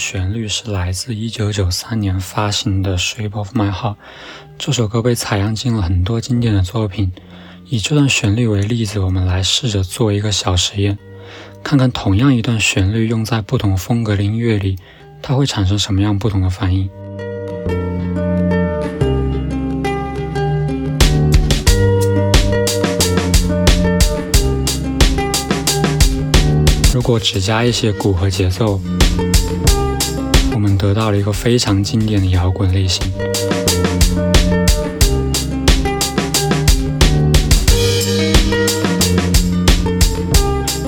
旋律是来自1993年发行的《Shape of My Heart》。这首歌被采样进了很多经典的作品。以这段旋律为例子，我们来试着做一个小实验，看看同样一段旋律用在不同风格的音乐里，它会产生什么样不同的反应。如果只加一些鼓和节奏，得到了一个非常经典的摇滚类型。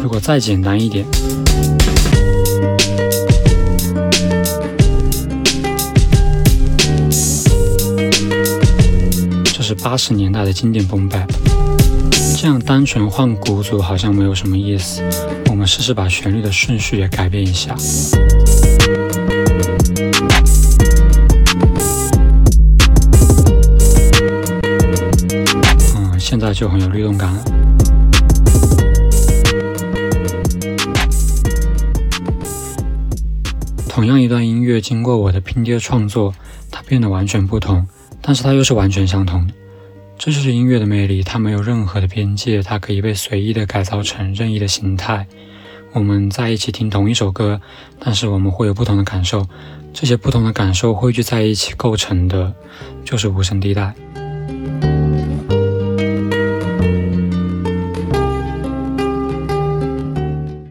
如果再简单一点，这是八十年代的经典 boom bap。这样单纯换鼓组好像没有什么意思，我们试试把旋律的顺序也改变一下。现在就很有律动感了。同样一段音乐，经过我的拼贴创作，它变得完全不同，但是它又是完全相同的。这就是音乐的魅力，它没有任何的边界，它可以被随意的改造成任意的形态。我们在一起听同一首歌，但是我们会有不同的感受，这些不同的感受汇聚在一起构成的，就是无声地带。